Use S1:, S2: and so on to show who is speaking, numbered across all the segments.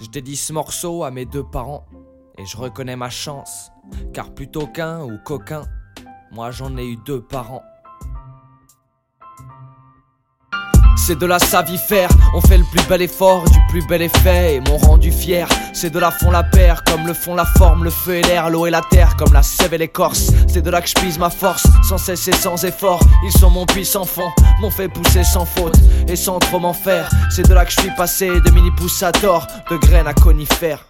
S1: Je dédie ce morceau à mes deux parents et je reconnais ma chance, car plutôt qu'un ou qu'aucun, moi j'en ai eu deux parents. C'est de la savifère, on fait le plus bel effort, du plus bel effet, et m'ont rendu fier. C'est de la fond la paire, comme le fond la forme, le feu et l'air, l'eau et la terre, comme la sève et l'écorce. C'est de là que je ma force, sans cesse et sans effort. Ils sont mon puissant fond, m'ont fait pousser sans faute, et sans trop m'en faire. C'est de là que je suis passé de mini pousse à tort, de graines à conifères.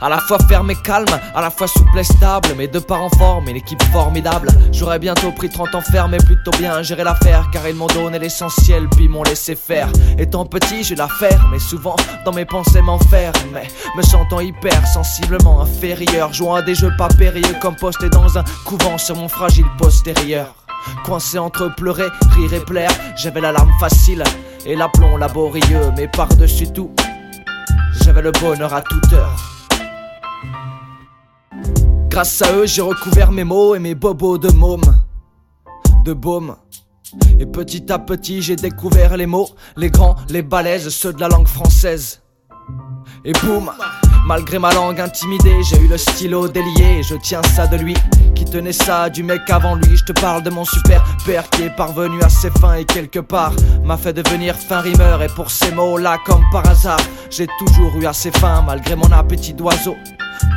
S1: À la fois ferme et calme, à la fois souple et stable. Mes deux parents forment une équipe formidable. J'aurais bientôt pris 30 ans ferme mais plutôt bien géré l'affaire. Car ils m'ont donné l'essentiel, puis m'ont laissé faire. Étant petit, j'ai l'affaire, mais souvent dans mes pensées m'enferme. Me sentant hyper sensiblement inférieur. Jouant à des jeux pas périlleux comme posté dans un couvent sur mon fragile postérieur. Coincé entre pleurer, rire et plaire, j'avais la larme facile et l'aplomb laborieux. Mais par-dessus tout, j'avais le bonheur à toute heure. Grâce à eux, j'ai recouvert mes mots et mes bobos de môme. De baume. Et petit à petit, j'ai découvert les mots, les grands, les balèzes, ceux de la langue française. Et boum, malgré ma langue intimidée, j'ai eu le stylo délié. je tiens ça de lui, qui tenait ça du mec avant lui. Je te parle de mon super père qui est parvenu à ses fins et quelque part m'a fait devenir fin rimeur. Et pour ces mots-là, comme par hasard, j'ai toujours eu assez faim malgré mon appétit d'oiseau.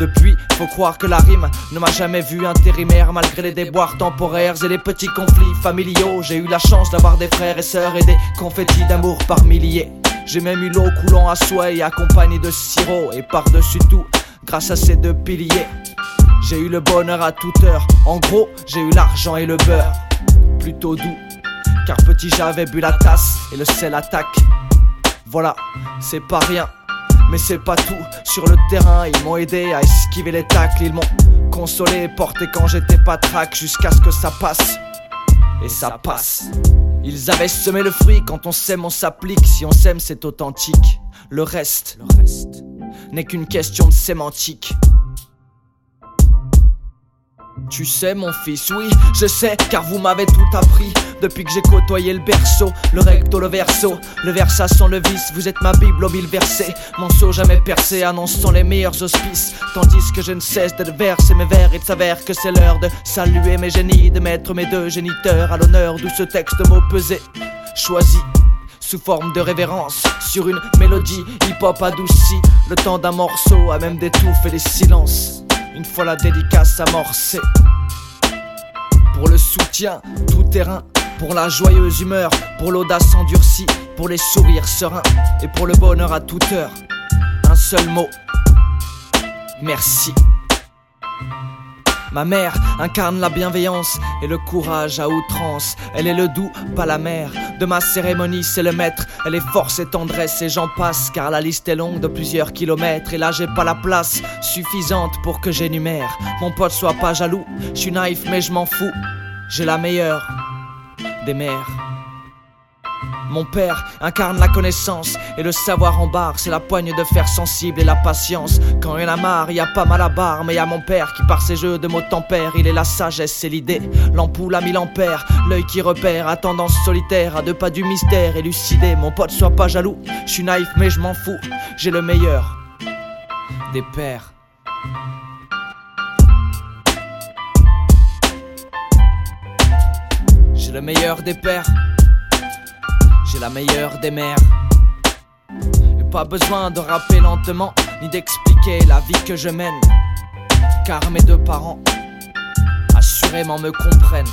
S1: Depuis, faut croire que la rime ne m'a jamais vu intérimaire malgré les déboires temporaires et les petits conflits familiaux. J'ai eu la chance d'avoir des frères et sœurs et des confettis d'amour par milliers. J'ai même eu l'eau coulant à souhait accompagné de sirop et par-dessus tout, grâce à ces deux piliers, j'ai eu le bonheur à toute heure. En gros, j'ai eu l'argent et le beurre, plutôt doux, car petit j'avais bu la tasse et le sel attaque. Voilà, c'est pas rien. Mais c'est pas tout, sur le terrain ils m'ont aidé à esquiver les tacles, ils m'ont consolé, porté quand j'étais pas jusqu'à ce que ça passe. Et ça passe. Ils avaient semé le fruit, quand on s'aime on s'applique, si on s'aime c'est authentique. Le reste, le reste n'est qu'une question de sémantique. Tu sais mon fils, oui, je sais, car vous m'avez tout appris. Depuis que j'ai côtoyé le berceau, le recto, le verso Le versa sans le vice, vous êtes ma bible au mille versets. Mon jamais percé annonçant les meilleurs auspices. Tandis que je ne cesse de verser mes vers Il s'avère que c'est l'heure de saluer mes génies De mettre mes deux géniteurs à l'honneur D'où ce texte mot pesé, choisi sous forme de révérence sur une mélodie hip-hop adoucie. Le temps d'un morceau a même d'étouffer les silences une fois la dédicace amorcée. Pour le soutien tout terrain, pour la joyeuse humeur, pour l'audace endurcie, pour les sourires sereins et pour le bonheur à toute heure. Un seul mot. Merci. Ma mère incarne la bienveillance et le courage à outrance. Elle est le doux, pas la mère. De ma cérémonie, c'est le maître. Elle est force et tendresse et j'en passe car la liste est longue de plusieurs kilomètres. Et là, j'ai pas la place suffisante pour que j'énumère. Mon pote soit pas jaloux. Je suis naïf, mais je m'en fous. J'ai la meilleure des mères. Mon père incarne la connaissance et le savoir en barre, c'est la poigne de fer sensible et la patience. Quand il y en a marre, y a pas mal à barre, mais y a mon père qui par ses jeux de mots tempère, il est la sagesse, c'est l'idée. L'ampoule à mille ampères, l'œil qui repère, à tendance solitaire, à deux pas du mystère, élucidé. Mon pote, sois pas jaloux, je suis naïf mais je m'en fous, j'ai le meilleur des pères. J'ai le meilleur des pères j'ai la meilleure des mères. Pas besoin de rapper lentement, ni d'expliquer la vie que je mène. Car mes deux parents, assurément, me comprennent.